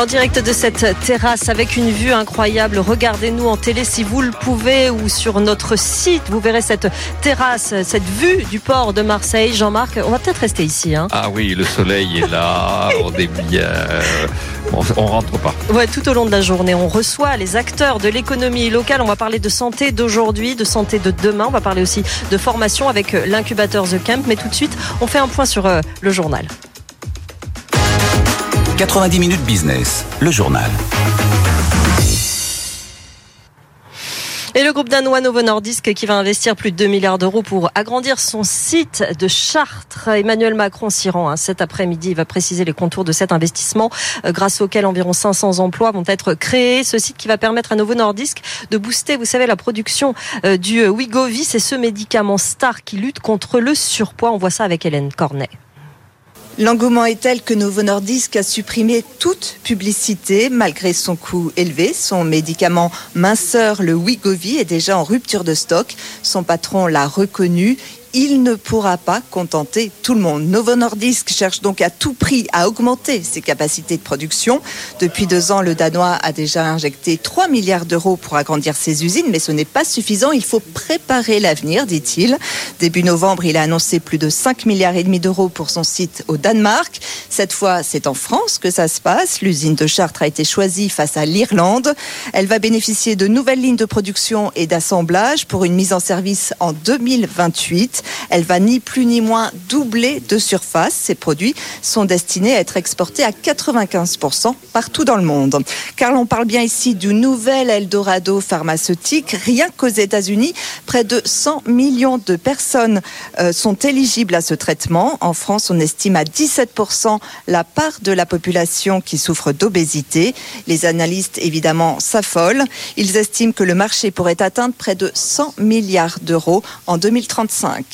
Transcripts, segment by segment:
En direct de cette terrasse avec une vue incroyable. Regardez-nous en télé si vous le pouvez ou sur notre site. Vous verrez cette terrasse, cette vue du port de Marseille. Jean-Marc, on va peut-être rester ici. Hein. Ah oui, le soleil est là, on est bien. On, on rentre pas. Ouais, tout au long de la journée, on reçoit les acteurs de l'économie locale. On va parler de santé d'aujourd'hui, de santé de demain. On va parler aussi de formation avec l'incubateur The Camp. Mais tout de suite, on fait un point sur euh, le journal. 90 minutes business, le journal. Et le groupe danois Novo Nordisk qui va investir plus de 2 milliards d'euros pour agrandir son site de Chartres. Emmanuel Macron s'y rend hein, cet après-midi. Il va préciser les contours de cet investissement euh, grâce auquel environ 500 emplois vont être créés. Ce site qui va permettre à Novo Nordisk de booster, vous savez, la production euh, du Wigovi. C'est ce médicament star qui lutte contre le surpoids. On voit ça avec Hélène Cornet. L'engouement est tel que Novo Nordisk a supprimé toute publicité malgré son coût élevé. Son médicament minceur, le Wigovi, est déjà en rupture de stock. Son patron l'a reconnu il ne pourra pas contenter tout le monde. Novo Nordisk cherche donc à tout prix à augmenter ses capacités de production. Depuis deux ans, le Danois a déjà injecté 3 milliards d'euros pour agrandir ses usines, mais ce n'est pas suffisant. Il faut préparer l'avenir, dit-il. Début novembre, il a annoncé plus de 5 milliards et demi d'euros pour son site au Danemark. Cette fois, c'est en France que ça se passe. L'usine de Chartres a été choisie face à l'Irlande. Elle va bénéficier de nouvelles lignes de production et d'assemblage pour une mise en service en 2028. Elle va ni plus ni moins doubler de surface. Ces produits sont destinés à être exportés à 95% partout dans le monde. Car l'on parle bien ici du nouvel Eldorado pharmaceutique. Rien qu'aux États-Unis, près de 100 millions de personnes euh, sont éligibles à ce traitement. En France, on estime à 17% la part de la population qui souffre d'obésité. Les analystes, évidemment, s'affolent. Ils estiment que le marché pourrait atteindre près de 100 milliards d'euros en 2035.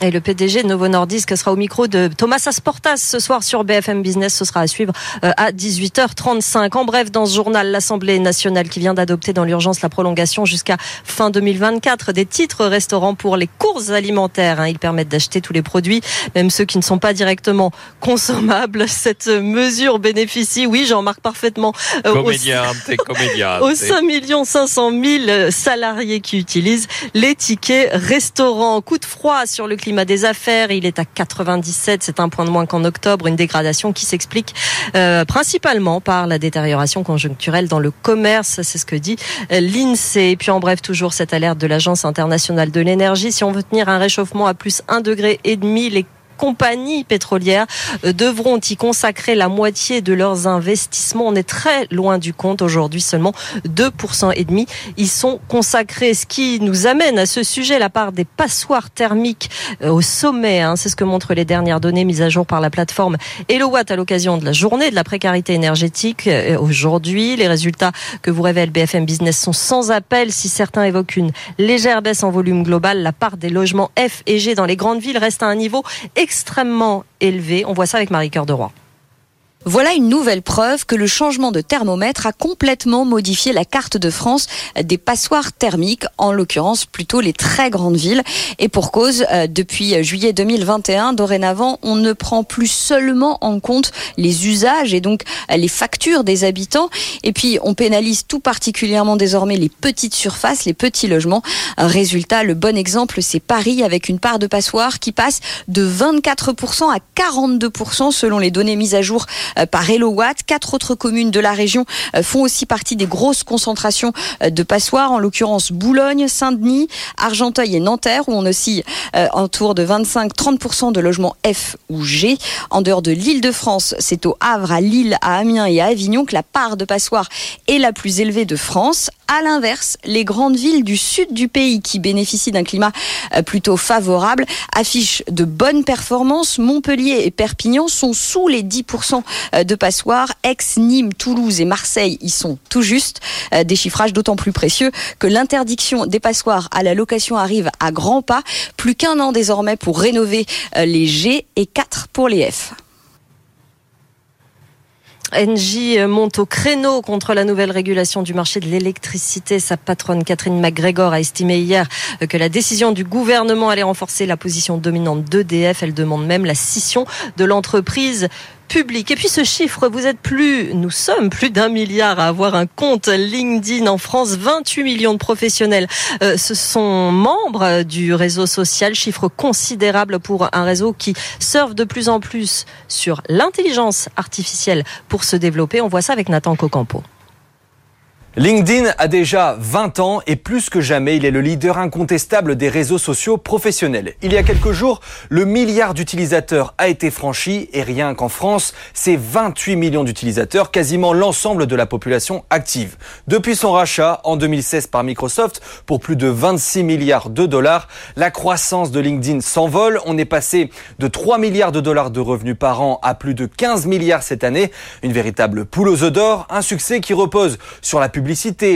Et le PDG de Novo Nordisk sera au micro de Thomas Asportas ce soir sur BFM Business. Ce sera à suivre euh, à 18h35. En bref, dans ce journal, l'Assemblée nationale qui vient d'adopter dans l'urgence la prolongation jusqu'à fin 2024 des titres restaurants pour les courses alimentaires. Ils permettent d'acheter tous les produits, même ceux qui ne sont pas directement consommables. Cette mesure bénéficie, oui, j'en marque parfaitement, aux 5 500 000 salariés qui utilisent les tickets restaurants. Coup de froid sur le climat des affaires. Il est à 97, c'est un point de moins qu'en octobre, une dégradation qui s'explique euh, principalement par la détérioration conjoncturelle dans le commerce, c'est ce que dit euh, l'INSEE. Et puis en bref, toujours cette alerte de l'Agence internationale de l'énergie. Si on veut tenir un réchauffement à plus 1,5 degré les compagnies pétrolières euh, devront y consacrer la moitié de leurs investissements. On est très loin du compte aujourd'hui, seulement 2% et demi. Ils sont consacrés, ce qui nous amène à ce sujet, la part des passoires thermiques euh, au sommet. Hein. C'est ce que montrent les dernières données mises à jour par la plateforme Elowatt à l'occasion de la journée de la précarité énergétique. Euh, aujourd'hui, les résultats que vous révèle BFM Business sont sans appel. Si certains évoquent une légère baisse en volume global, la part des logements F et G dans les grandes villes reste à un niveau extrêmement élevé. On voit ça avec Marie-Cœur de Roy. Voilà une nouvelle preuve que le changement de thermomètre a complètement modifié la carte de France des passoires thermiques, en l'occurrence plutôt les très grandes villes. Et pour cause, euh, depuis juillet 2021, dorénavant, on ne prend plus seulement en compte les usages et donc euh, les factures des habitants. Et puis, on pénalise tout particulièrement désormais les petites surfaces, les petits logements. Résultat, le bon exemple, c'est Paris avec une part de passoires qui passe de 24% à 42% selon les données mises à jour euh, par Elowatt. Quatre autres communes de la région euh, font aussi partie des grosses concentrations euh, de passoires, en l'occurrence Boulogne, Saint-Denis, Argenteuil et Nanterre, où on oscille autour de 25-30% de logements F ou G. En dehors de l'île de France, c'est au Havre, à Lille, à Amiens et à Avignon que la part de passoires est la plus élevée de France. À l'inverse, les grandes villes du sud du pays qui bénéficient d'un climat plutôt favorable affichent de bonnes performances. Montpellier et Perpignan sont sous les 10% euh, de passoires. Aix, Nîmes, Toulouse et Marseille y sont tout juste. Euh, des chiffrages d'autant plus précieux que l'interdiction des passoires à la location arrive à grands pas. Plus qu'un an désormais pour rénover euh, les G et quatre pour les F. Engie monte au créneau contre la nouvelle régulation du marché de l'électricité. Sa patronne Catherine McGregor a estimé hier que la décision du gouvernement allait renforcer la position dominante d'EDF. Elle demande même la scission de l'entreprise public. Et puis ce chiffre, vous êtes plus, nous sommes plus d'un milliard à avoir un compte LinkedIn en France. 28 millions de professionnels euh, ce sont membres du réseau social, chiffre considérable pour un réseau qui surfe de plus en plus sur l'intelligence artificielle pour se développer. On voit ça avec Nathan Cocampo. LinkedIn a déjà 20 ans et plus que jamais, il est le leader incontestable des réseaux sociaux professionnels. Il y a quelques jours, le milliard d'utilisateurs a été franchi et rien qu'en France, c'est 28 millions d'utilisateurs, quasiment l'ensemble de la population active. Depuis son rachat en 2016 par Microsoft pour plus de 26 milliards de dollars, la croissance de LinkedIn s'envole. On est passé de 3 milliards de dollars de revenus par an à plus de 15 milliards cette année. Une véritable poule aux œufs d'or, un succès qui repose sur la publicité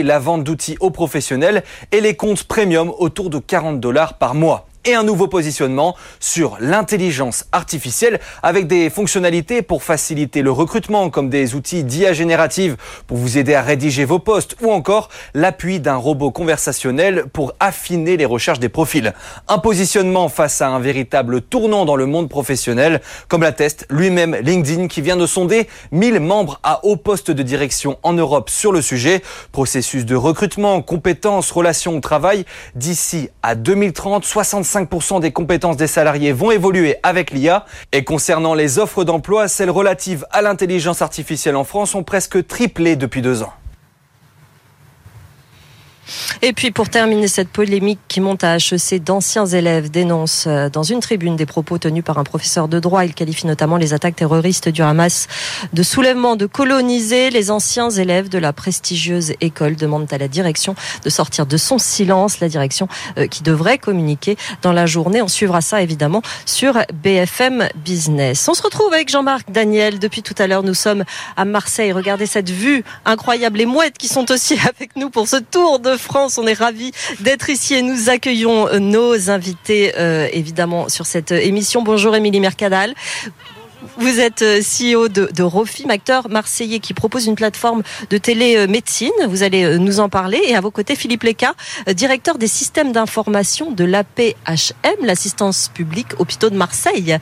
la vente d'outils aux professionnels et les comptes premium autour de 40 dollars par mois et un nouveau positionnement sur l'intelligence artificielle avec des fonctionnalités pour faciliter le recrutement comme des outils d'IA générative pour vous aider à rédiger vos postes ou encore l'appui d'un robot conversationnel pour affiner les recherches des profils. Un positionnement face à un véritable tournant dans le monde professionnel comme l'atteste lui-même LinkedIn qui vient de sonder 1000 membres à haut poste de direction en Europe sur le sujet. Processus de recrutement, compétences, relations au travail d'ici à 2030, 65 5% des compétences des salariés vont évoluer avec l'IA. Et concernant les offres d'emploi, celles relatives à l'intelligence artificielle en France ont presque triplé depuis deux ans. Et puis pour terminer cette polémique qui monte à HEC, d'anciens élèves dénoncent euh, dans une tribune des propos tenus par un professeur de droit. Il qualifie notamment les attaques terroristes du Hamas de soulèvement de coloniser. Les anciens élèves de la prestigieuse école demandent à la direction de sortir de son silence, la direction euh, qui devrait communiquer dans la journée. On suivra ça évidemment sur BFM Business. On se retrouve avec Jean-Marc Daniel. Depuis tout à l'heure, nous sommes à Marseille. Regardez cette vue incroyable. Les mouettes qui sont aussi avec nous pour ce tour de France. On est ravis d'être ici et nous accueillons euh, nos invités euh, évidemment sur cette euh, émission. Bonjour Émilie Mercadal. Vous êtes CEO de, Rofim, acteur marseillais qui propose une plateforme de télémédecine. Vous allez nous en parler. Et à vos côtés, Philippe Leca, directeur des systèmes d'information de l'APHM, l'assistance publique hôpitaux de Marseille.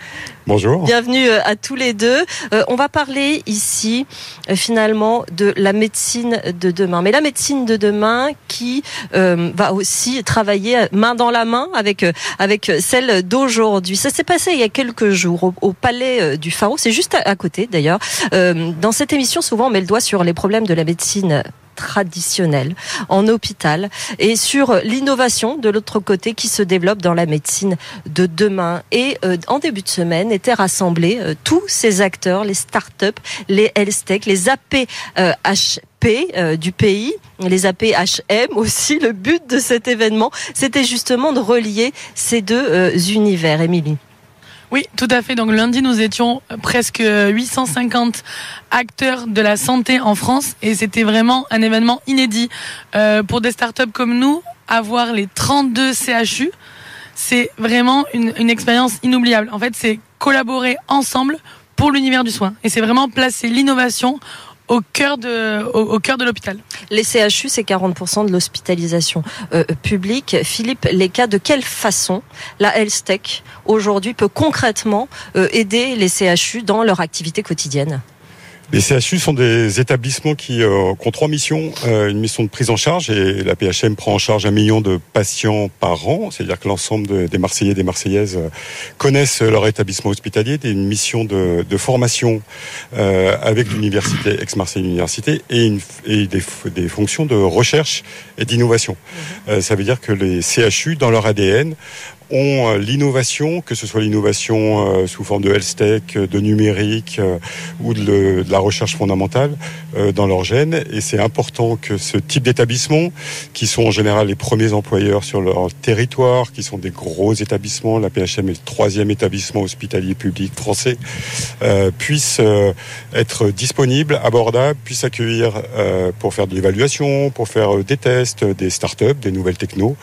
Bonjour. Bienvenue euh, à tous les deux. Euh, on va parler ici euh, finalement de la médecine de demain. Mais la médecine de demain qui va aussi travailler main dans la main avec avec celle d'aujourd'hui. Ça s'est passé il y a quelques jours au, Palais du Pharaon. C'est juste à, à côté d'ailleurs. dans cette émission, souvent on met le doigt sur les problèmes de la médecine traditionnelle en hôpital et sur l'innovation de l'autre côté qui se développe dans la médecine de demain. Et euh, en début de semaine étaient rassemblés euh, tous ces acteurs, les start-up, les health tech, les APHP euh, du pays, les APHM aussi. Le but de cet événement, c'était justement de relier ces deux univers. Émilie. Oui, tout à fait. Donc lundi, nous étions presque 850 acteurs de la santé en France et c'était vraiment un événement inédit euh, pour des startups comme nous. Avoir les 32 CHU, c'est vraiment une, une expérience inoubliable. En fait, c'est collaborer ensemble pour l'univers du soin et c'est vraiment placer l'innovation au cœur de, au, cœur de l'hôpital. Les CHU, c'est 40% de l'hospitalisation euh, publique. Philippe Leca, de quelle façon la Health aujourd'hui peut concrètement euh, aider les CHU dans leur activité quotidienne? Les CHU sont des établissements qui, euh, ont trois missions. Euh, une mission de prise en charge, et la PHM prend en charge un million de patients par an, c'est-à-dire que l'ensemble des Marseillais et des Marseillaises euh, connaissent leur établissement hospitalier, une mission de, de formation euh, avec l'université, ex-Marseille Université, et, une, et des, des, fonctions de recherche et d'innovation. Mmh. ça veut dire que les CHU, dans leur ADN, ont euh, l'innovation, que ce soit l'innovation euh, sous forme de health tech, de numérique euh, ou de, la recherche fondamentale dans leur gène. Et c'est important que ce type d'établissements, qui sont en général les premiers employeurs sur leur territoire, qui sont des gros établissements, la PHM est le troisième établissement hospitalier public français, puissent être disponibles, abordables, puissent accueillir pour faire de l'évaluation, pour faire des tests, des start-up, des nouvelles technos.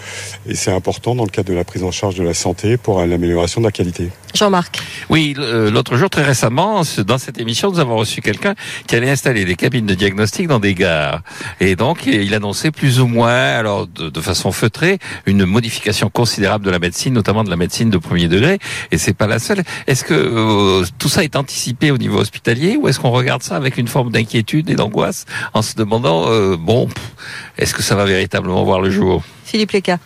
Et c'est important dans le cadre de la prise en charge de la santé pour l'amélioration de la qualité. Jean-Marc. Oui, euh, l'autre jour, très récemment, dans cette émission, nous avons reçu quelqu'un qui allait installer des cabines de diagnostic dans des gares. Et donc, il annonçait plus ou moins, alors de, de façon feutrée, une modification considérable de la médecine, notamment de la médecine de premier degré. Et c'est pas la seule. Est-ce que euh, tout ça est anticipé au niveau hospitalier ou est-ce qu'on regarde ça avec une forme d'inquiétude et d'angoisse en se demandant, euh, bon, est-ce que ça va véritablement voir le jour? Philippe Leca.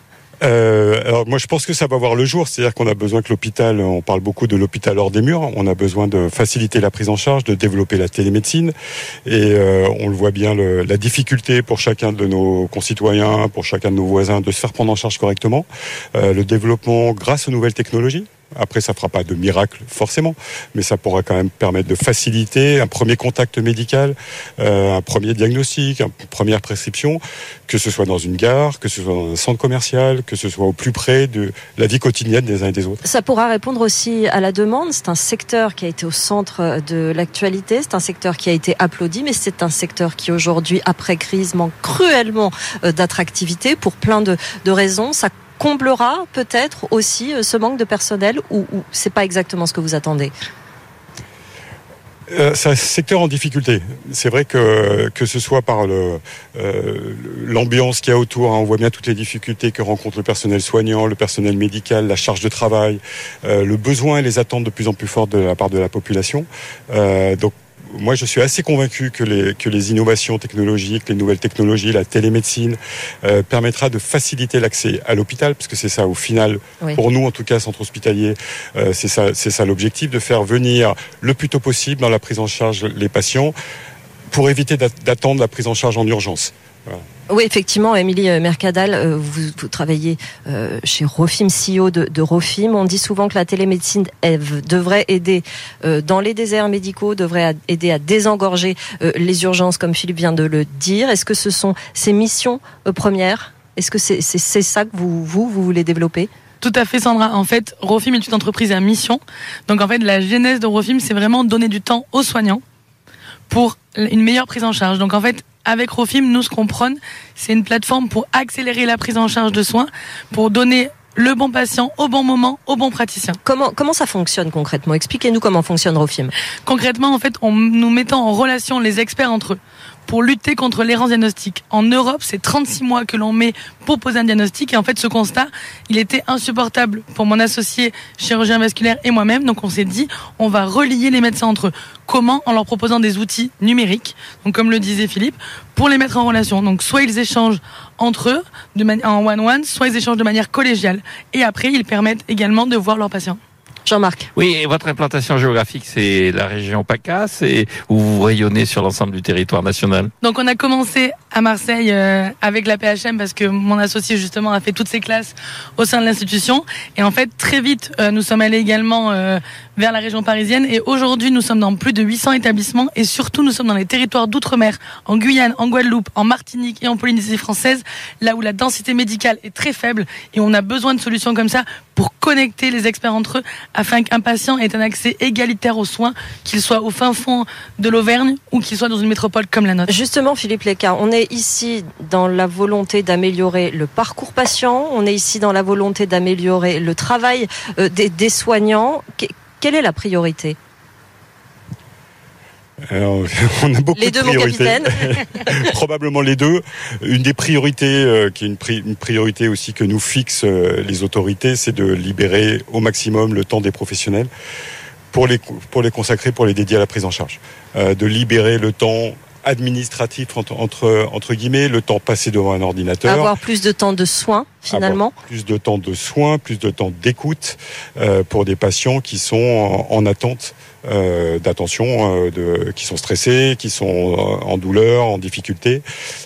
Euh, alors moi je pense que ça va voir le jour, c'est-à-dire qu'on a besoin que l'hôpital, on parle beaucoup de l'hôpital hors des murs, on a besoin de faciliter la prise en charge, de développer la télémédecine, et euh, on le voit bien la difficulté pour chacun de nos concitoyens, pour chacun de nos voisins de se faire prendre en charge correctement, euh, le développement grâce aux nouvelles technologies. Après, ça fera pas de miracle forcément, mais ça pourra quand même permettre de faciliter un premier contact médical, euh, un premier diagnostic, une première prescription, que ce soit dans une gare, que ce soit dans un centre commercial, que ce soit au plus près de la vie quotidienne des uns et des autres. Ça pourra répondre aussi à la demande. C'est un secteur qui a été au centre de l'actualité. C'est un secteur qui a été applaudi, mais c'est un secteur qui aujourd'hui, après crise, manque cruellement euh, d'attractivité pour plein de, de raisons. Ça comblera peut-être aussi euh, ce manque de personnel ou, ou c'est pas exactement ce que vous attendez? Euh, c'est un secteur en difficulté. C'est vrai que que ce soit par euh, l'ambiance qu'il y a autour, hein, on voit bien toutes les difficultés que rencontre le personnel soignant, le personnel médical, la charge de travail, le besoin et les attentes de plus en plus fortes de la part de la population. Donc moi, je suis assez convaincu que les, que les innovations technologiques, les nouvelles technologies, la télémédecine euh, permettra de faciliter l'accès à l'hôpital, parce que c'est ça, au final, Oui. pour nous, en tout cas, centre hospitalier, euh, c'est ça, c'est ça l'objectif, de faire venir le plus tôt possible dans la prise en charge les patients pour éviter d'a- d'attendre la prise en charge en urgence. Oui, effectivement, Émilie euh, Mercadal, euh, vous, vous travaillez euh, chez Rofim, CEO de, de Rofim. On dit souvent que la télémédecine devrait aider dans les déserts médicaux, devrait aider à désengorger les urgences, comme Philippe vient de le dire. Est-ce que ce sont ces missions premières? Est-ce que c'est ça que vous, vous, vous voulez développer? Tout à fait, Sandra. En fait, Rofim est une entreprise à mission. Donc, en fait, la genèse de Rofim, c'est vraiment donner du temps aux soignants pour une meilleure prise en charge. Donc, en fait, avec Rofim, nous, ce qu'on prône, c'est une plateforme pour accélérer la prise en charge de soins, pour donner le bon patient au bon moment, au bon praticien. comment, comment ça fonctionne concrètement? Expliquez-nous comment fonctionne Rofim. Concrètement, en fait, en nous mettant en relation les experts entre eux pour lutter contre l'errance diagnostique. En Europe, c'est 36 mois que l'on met pour poser un diagnostic. Et en fait, ce constat, il était insupportable pour mon associé chirurgien vasculaire et moi-même. Donc, on s'est dit, on va relier les médecins entre eux. Comment En leur proposant des outils numériques, donc comme le disait Philippe, pour les mettre en relation. Donc, soit ils échangent entre eux en one-one, soit ils échangent de manière collégiale. Et après, ils permettent également de voir leurs patients. Jean-Marc. Oui, et votre implantation géographique, c'est la région PACA, c'est où vous rayonnez sur l'ensemble du territoire national. Donc on a commencé à Marseille euh, avec la PHM parce que mon associé justement a fait toutes ses classes au sein de l'institution. Et en fait très vite euh, nous sommes allés également euh, vers la région parisienne. Et aujourd'hui nous sommes dans plus de 800 établissements. Et surtout nous sommes dans les territoires d'outre-mer en Guyane, en Guadeloupe, en Martinique et en Polynésie française là où la densité médicale est très faible. Et on a besoin de solutions comme ça pour connecter les experts entre eux afin qu'un patient ait un accès égalitaire aux soins qu'il soit au fin fond de l'Auvergne ou qu'il soit dans une métropole comme la nôtre. Justement, Philippe Léca, on est ici dans la volonté d'améliorer le parcours patient, on est ici dans la volonté d'améliorer le travail euh, des, soignants. Que- quelle est la priorité? Alors, on a beaucoup Les de deux, mon priorités. capitaine. Probablement les deux. Une des priorités, euh, qui est une, pri- une priorité aussi que nous fixent euh, les autorités, c'est de libérer au maximum le temps des professionnels pour les, pour les consacrer, pour les dédier à la prise en charge. Euh, de libérer le temps administratif entre, entre, entre guillemets, le temps passé devant un ordinateur. Avoir plus de temps de soins, finalement. avoir plus de temps de soins, plus de temps d'écoute euh, pour des patients qui sont en, en attente euh, d'attention, euh, qui sont stressés, qui sont euh, en douleur, en difficulté,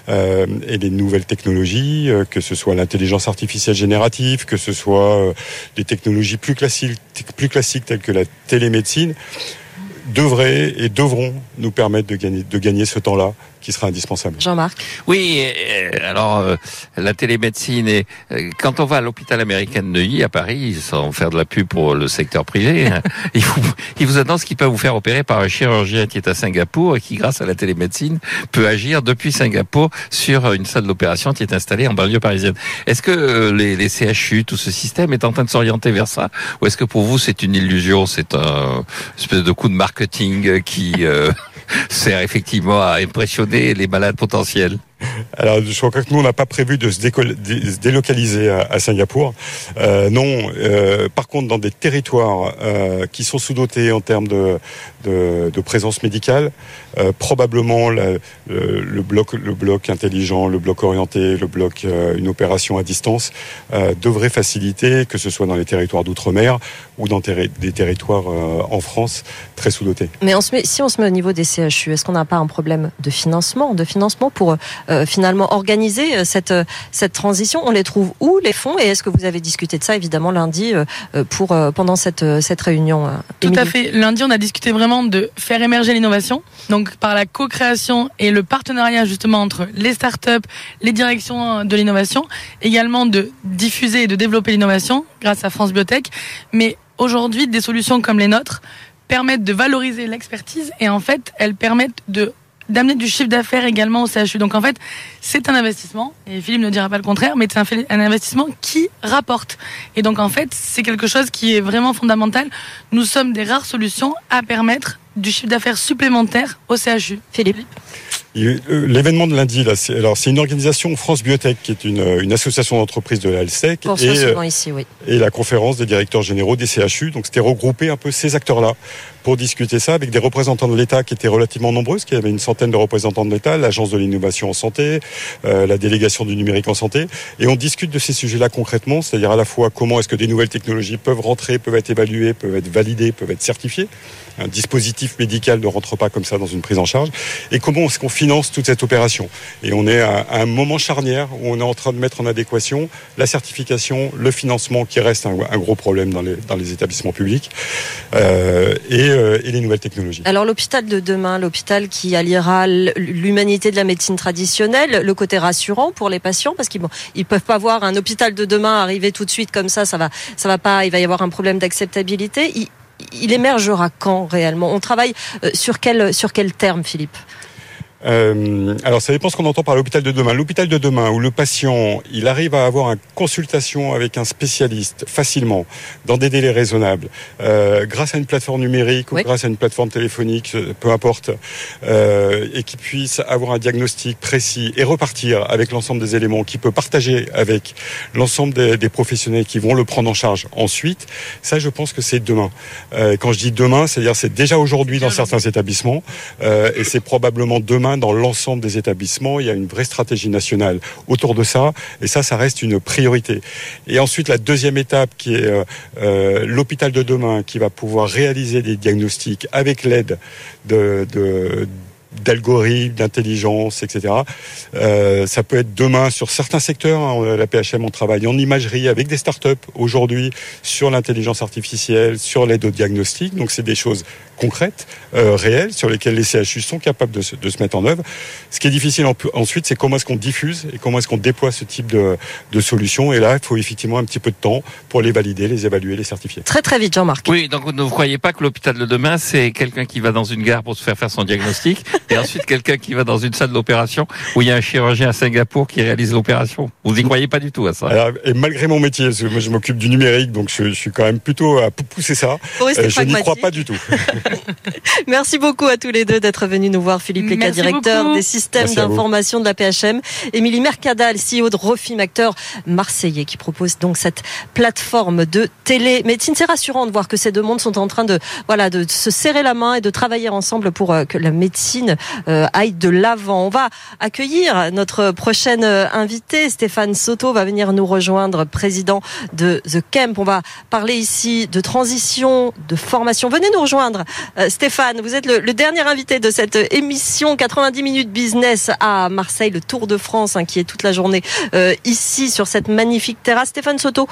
euh, et des nouvelles technologies, que ce soit l'intelligence artificielle générative, que ce soit des technologies plus classiques, plus classiques telles que la télémédecine devraient et devront nous permettre de gagner, de gagner ce temps-là qui sera indispensable. Jean-Marc Oui, euh, alors euh, la télémédecine et euh, quand on va à l'hôpital américain de Neuilly à Paris, sans faire de la pub pour le secteur privé, hein, il, vous, il vous annonce qu'il peut vous faire opérer par un chirurgien qui est à Singapour et qui, grâce à la télémédecine, peut agir depuis Singapour sur une salle d'opération qui est installée en banlieue parisienne. Est-ce que euh, les, les CHU, tout ce système est en train de s'orienter vers ça, ou est-ce que pour vous c'est une illusion, c'est un espèce de coup de marketing qui euh, sert effectivement à impressionner les malades potentiels Alors, je crois que nous, on n'a pas prévu de se, se délocaliser à, Singapour. Euh, non. euh, par contre, dans des territoires qui sont sous-dotés en termes de, de, de présence médicale, euh, probablement la- le, le bloc, le bloc intelligent, le bloc orienté, le bloc euh, une opération à distance euh, devrait faciliter, que ce soit dans les territoires d'outre-mer ou dans terri- des territoires euh, en France très sous-dotés. Mais on se met, si on se met au niveau des CHU, est-ce qu'on n'a pas un problème de financement, de financement pour euh, finalement organiser cette cette transition? On les trouve où les fonds? Et est-ce que vous avez discuté de ça évidemment lundi pour euh, pendant cette cette réunion euh, Tout Émilie? à fait. Lundi, on a discuté vraiment de faire émerger l'innovation, donc par la co-création et le partenariat justement entre les startups, les directions de l'innovation, également de diffuser et de développer l'innovation grâce à France Biotech. Mais aujourd'hui, des solutions comme les nôtres permettent de valoriser l'expertise et en fait, elles permettent de d'amener du chiffre d'affaires également au CHU. Donc en fait, c'est un investissement, et Philippe ne dira pas le contraire, mais c'est un, investissement qui rapporte. Et donc en fait, c'est quelque chose qui est vraiment fondamental. Nous sommes des rares solutions à permettre du chiffre d'affaires supplémentaire au CHU. Philippe Il- euh, L'événement de lundi, là, c'est, alors c'est une organisation France Biotech, qui est une, euh, une association d'entreprises de la LSEC, Pour et, euh, souvent ici, oui. et la conférence des directeurs généraux des CHU. Donc c'était regrouper un peu ces acteurs-là pour discuter ça avec des représentants de l'État qui étaient relativement nombreux, parce qu'il y avait une centaine de représentants de l'État, l'Agence de l'innovation en santé, euh, la délégation du numérique en santé, et on discute de ces sujets-là concrètement, c'est-à-dire à la fois comment est-ce que des nouvelles technologies peuvent rentrer, peuvent être évaluées, peuvent être validées, peuvent être certifiées. Un dispositif médical ne rentre pas comme ça dans une prise en charge. Et comment est-ce qu'on finance toute cette opération Et on est à, un moment charnière où on est en train de mettre en adéquation la certification, le financement qui reste un, gros problème dans les, établissements publics euh, et, et les nouvelles technologies. Alors l'hôpital de demain, l'hôpital qui alliera l'humanité de la médecine traditionnelle, le côté rassurant pour les patients, parce qu'ils bon, peuvent pas voir un hôpital de demain arriver tout de suite comme ça, ça va, ça va pas, il va y avoir un problème d'acceptabilité. Il, il émergera quand réellement? On travaille euh, sur quel sur quel terme, Philippe? Euh, alors ça dépend ce qu'on entend par l'hôpital de demain. L'hôpital de demain où le patient il arrive à avoir une consultation avec un spécialiste facilement, dans des délais raisonnables, euh, grâce à une plateforme numérique ou grâce à une plateforme téléphonique, euh, peu importe, euh, et qui puisse avoir un diagnostic précis et repartir avec l'ensemble des éléments, qui peut partager avec l'ensemble des, des professionnels qui vont le prendre en charge ensuite. Ça, je pense que c'est demain. Euh, quand je dis demain, c'est-à-dire c'est déjà aujourd'hui dans certains établissements euh, et c'est probablement demain dans l'ensemble des établissements. Il y a une vraie stratégie nationale autour de ça et ça, ça reste une priorité. Et ensuite, la deuxième étape qui est euh, euh, l'hôpital de demain qui va pouvoir réaliser des diagnostics avec l'aide de, de d'algorithmes, d'intelligence, etc. Euh, ça peut être demain sur certains secteurs. hein, la PHM, on travaille en imagerie avec des startups aujourd'hui sur l'intelligence artificielle, sur l'aide au diagnostic. Donc c'est des choses concrètes, euh, réelles, sur lesquelles les CHU sont capables de se, de se mettre en œuvre. Ce qui est difficile en- ensuite, c'est comment est-ce qu'on diffuse et comment est-ce qu'on déploie ce type de, de solutions. Et là, il faut effectivement un petit peu de temps pour les valider, les évaluer, les certifier. Très très vite, Jean-Marc. Oui, donc vous ne croyez pas que l'hôpital de demain, c'est quelqu'un qui va dans une gare pour se faire faire son diagnostic, et ensuite quelqu'un qui va dans une salle d'opération où il y a un chirurgien à Singapour qui réalise l'opération. Vous n'y croyez pas du tout à ça Alors, et malgré mon métier, parce que moi je m'occupe du numérique, donc je, je suis quand même plutôt à pou- pousser ça. Euh, je n'y crois pas du tout. Merci beaucoup à tous les deux d'être venus nous voir. Philippe Leca, directeur beaucoup. des systèmes d'information de la PHM. Émilie Mercadal, CEO de Refim, acteur marseillais, qui propose donc cette plateforme de télémédecine. C'est rassurant de voir que ces deux mondes sont en train de, voilà, de se serrer la main et de travailler ensemble pour euh, que la médecine euh, aille de l'avant. On va accueillir notre prochaine euh, invité. Stéphane Soto va venir nous rejoindre, président de The Camp. On va parler ici de transition, de formation. Venez nous rejoindre. Euh, Stéphane, vous êtes le, dernier invité de cette émission 90 minutes business à Marseille, le Tour de France, hein, qui est toute la journée euh, ici sur cette magnifique terrasse. Stéphane Soto,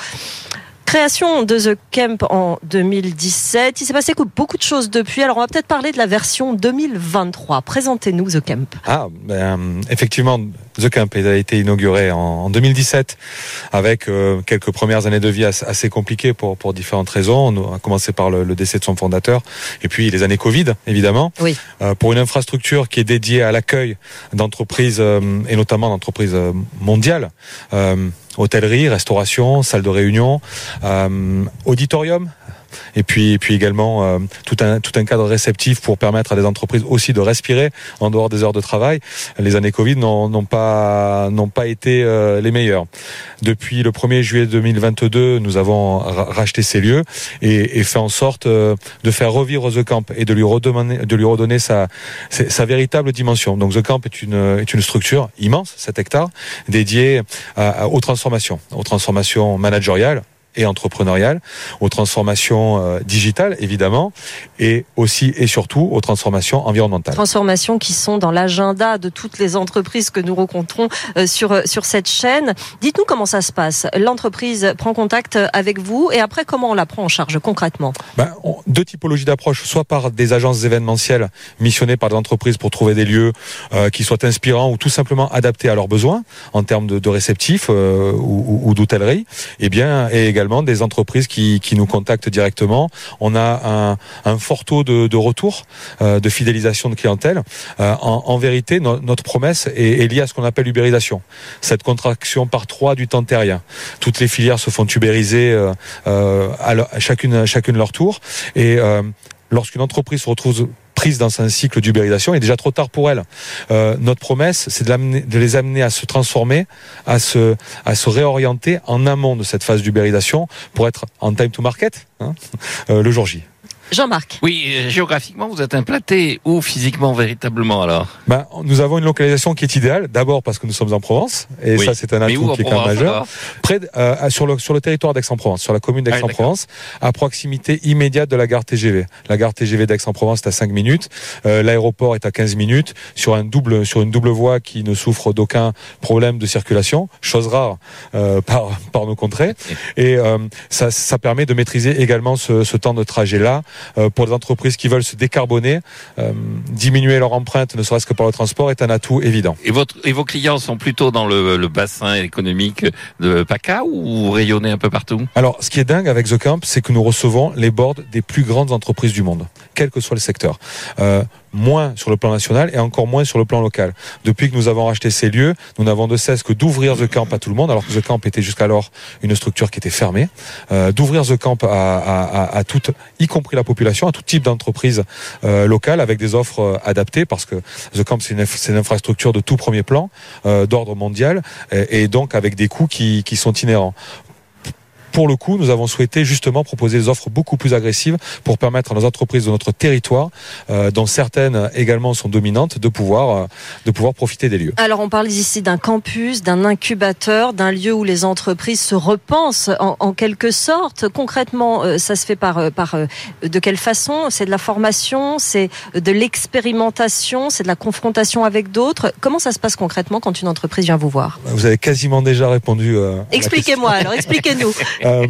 Création de The Camp en 2017. Il s'est passé beaucoup de choses depuis. Alors on va peut-être parler de la version 2023. Présentez-nous The Camp. Ah, ben, effectivement, The Camp a été inauguré en, 2017 avec euh, quelques premières années de vie assez, compliquées pour, pour différentes raisons. On a commencé par le, décès de son fondateur et puis les années Covid, évidemment. Oui. Euh, pour une infrastructure qui est dédiée à l'accueil d'entreprises euh, et notamment d'entreprises mondiales hôtellerie, restauration, salle de réunion, euh, auditorium et puis, puis également euh, tout, un, tout un cadre réceptif pour permettre à des entreprises aussi de respirer en dehors des heures de travail. Les années Covid n'ont pas, n'ont pas été euh, les meilleures. Depuis le 1er juillet 2022, nous avons racheté ces lieux et, fait en sorte euh, de faire revivre The Camp et de lui redonner, de lui redonner sa, sa véritable dimension. Donc The Camp est une, est une structure immense, 7 hectares, dédiée aux transformations, aux transformations managériales, et entrepreneuriale, aux transformations euh, digitales évidemment, et aussi et surtout aux transformations environnementales. Transformations qui sont dans l'agenda de toutes les entreprises que nous rencontrons euh, sur euh, sur cette chaîne. Dites-nous comment ça se passe. L'entreprise prend contact avec vous et après comment on la prend en charge concrètement? Ben, Deux typologies d'approche, soit par des agences événementielles missionnées par des entreprises pour trouver des lieux qui soient inspirants ou tout simplement adaptés à leurs besoins en termes de, de réceptifs ou, ou d'hôtellerie, et bien et également des entreprises qui, nous contactent directement. On a un, fort taux de, retour, euh, de fidélisation de clientèle. Euh, en, vérité, notre promesse est, liée à ce qu'on appelle l'ubérisation. Cette contraction par trois du temps terrien. Toutes les filières se font ubériser euh, à, chacune, chacune leur tour. Et lorsqu'une entreprise se retrouve prise dans un cycle d'ubérisation, est déjà trop tard pour elle. Euh, notre promesse, c'est de, de, les amener à se transformer, à se, à se réorienter en amont de cette phase d'ubérisation pour être en time to market hein, euh, le jour J. Jean-Marc. Oui, euh, géographiquement, vous êtes implanté où physiquement, véritablement alors ben, Nous avons une localisation qui est idéale. D'abord parce que nous sommes en Provence, et ça c'est un atout qui est quand même majeur. Près euh, sur, le, sur le territoire d'Aix-en-Provence, sur la commune ah d'Aix-en-Provence, à proximité immédiate de la gare TGV. La gare TGV d'Aix-en-Provence est à 5 minutes, euh, l'aéroport est à 15 minutes, sur, un double, sur une double voie qui ne souffre d'aucun problème de circulation, chose rare euh, par, par nos contrées. Et euh, ça, ça permet de maîtriser également ce, ce temps de trajet-là pour les entreprises qui veulent se décarboner, euh, diminuer leur empreinte, ne serait-ce que par le transport, est un atout évident. Et, votre, et vos clients sont plutôt dans le, le bassin économique de PACA ou vous rayonnez un peu partout? Alors, ce qui est dingue avec The Camp, c'est que nous recevons les boards des plus grandes entreprises du monde, quel que soit le secteur. Euh, moins sur le plan national et encore moins sur le plan local. Depuis que nous avons racheté ces lieux, nous n'avons de cesse que d'ouvrir The Camp à tout le monde, alors que The Camp était jusqu'alors une structure qui était fermée, euh, d'ouvrir The Camp à, à, toute, y compris la population, à tout type d'entreprise euh, locale avec des offres euh, adaptées, parce que The Camp c'est une, infrastructure de tout premier plan, euh, d'ordre mondial, et, et, donc avec des coûts qui, qui sont inhérents pour le coup, nous avons souhaité justement proposer des offres beaucoup plus agressives pour permettre à nos entreprises de notre territoire, euh, dont certaines également sont dominantes, de pouvoir, euh, de pouvoir profiter des lieux. Alors on parle ici d'un campus, d'un incubateur, d'un lieu où les entreprises se repensent en, en quelque sorte. Concrètement, euh, ça se fait par, par de quelle façon? C'est de la formation, c'est de l'expérimentation, c'est de la confrontation avec d'autres? Comment ça se passe concrètement quand une entreprise vient vous voir? Vous avez quasiment déjà répondu. Expliquez-moi alors, expliquez-nous. Euh,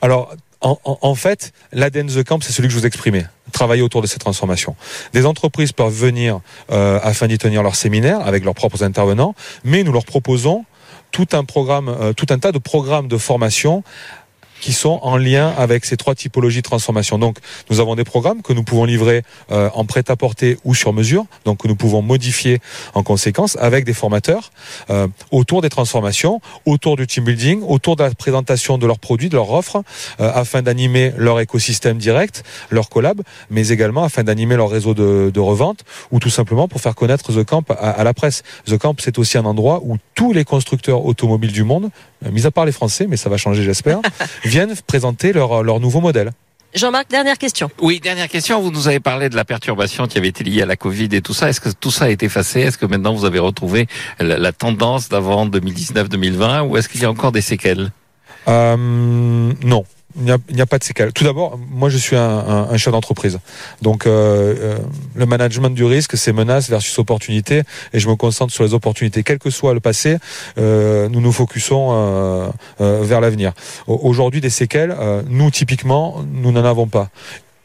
alors, en, en, fait, l'ADN The Camp, c'est celui que je vous exprimais. Travailler autour de ces transformations. Des entreprises peuvent venir euh, afin d'y tenir leur séminaire avec leurs propres intervenants, mais nous leur proposons tout un programme, euh, tout un tas de programmes de formation qui sont en lien avec ces trois typologies de transformation. Donc, nous avons des programmes que nous pouvons livrer euh, en prêt-à-porter ou sur mesure, donc que nous pouvons modifier en conséquence avec des formateurs euh, autour des transformations, autour du team building, autour de la présentation de leurs produits, de leurs offres, euh, afin d'animer leur écosystème direct, leur collab, mais également afin d'animer leur réseau de, revente ou tout simplement pour faire connaître The Camp à, à la presse. The Camp, c'est aussi un endroit où tous les constructeurs automobiles du monde, mis à part les Français, mais ça va changer, j'espère, viennent présenter leur, leur nouveau modèle. Jean-Marc, dernière question. Oui, dernière question. Vous nous avez parlé de la perturbation qui avait été liée à la Covid et tout ça. Est-ce que tout ça a été effacé? Est-ce que maintenant vous avez retrouvé la, la tendance d'avant 2019-2020 ou est-ce qu'il y a encore des séquelles? Euh, Non. Il n'y a, pas de séquelles. Tout d'abord, moi je suis un, un, un chef d'entreprise. Donc euh, euh, le management du risque, c'est menace versus opportunité, et je me concentre sur les opportunités. Quel que soit le passé, euh, nous nous focusons euh, euh, vers l'avenir. Au- Aujourd'hui, des séquelles, euh, nous typiquement, nous n'en avons pas.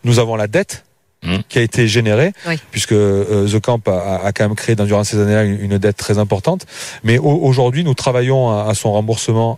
Nous avons la dette Mhm. qui a été générée, Oui. puisque euh, The Camp a, a quand même créé dans- durant ces années-là une, une dette très importante. Mais au- aujourd'hui, nous travaillons à, à son remboursement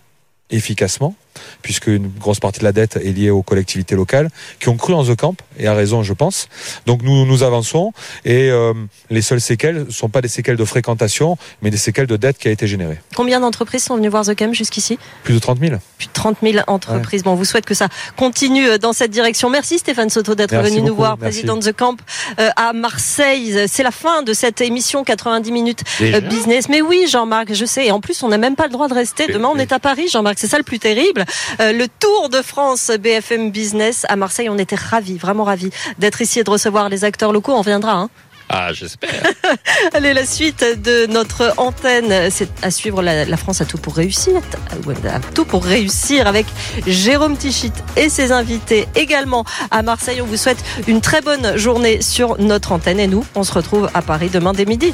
efficacement, puisque une grosse partie de la dette est liée aux collectivités locales qui ont cru en The Camp et à raison, je pense. Donc nous nous avançons et euh, les seules séquelles ne sont pas des séquelles de fréquentation, mais des séquelles de dette qui a été générée. Combien d'entreprises sont venues voir The Camp jusqu'ici? Plus de 30 000. Plus de 30 000 entreprises. Bon, on vous souhaite que ça continue euh, dans cette direction. Merci Stéphane Soto d'être venu nous voir, merci. président de The Camp euh, à Marseille. C'est la fin de cette émission 90 minutes Déjà? business. Mais oui, Jean-Marc, je sais. Et en plus, on n'a même pas le droit de rester. Demain, on est à Paris, Jean-Marc. C'est ça le plus terrible. Euh, le Tour de France BFM Business à Marseille. On était ravis, vraiment ravis d'être ici et de recevoir les acteurs locaux. On reviendra. Hein. Ah, j'espère. Allez, la suite de notre antenne, c'est à suivre la, la France à tout pour réussir, à tout pour réussir avec Jérôme Tichit et ses invités également à Marseille. On vous souhaite une très bonne journée sur notre antenne et nous, on se retrouve à Paris demain dès midi.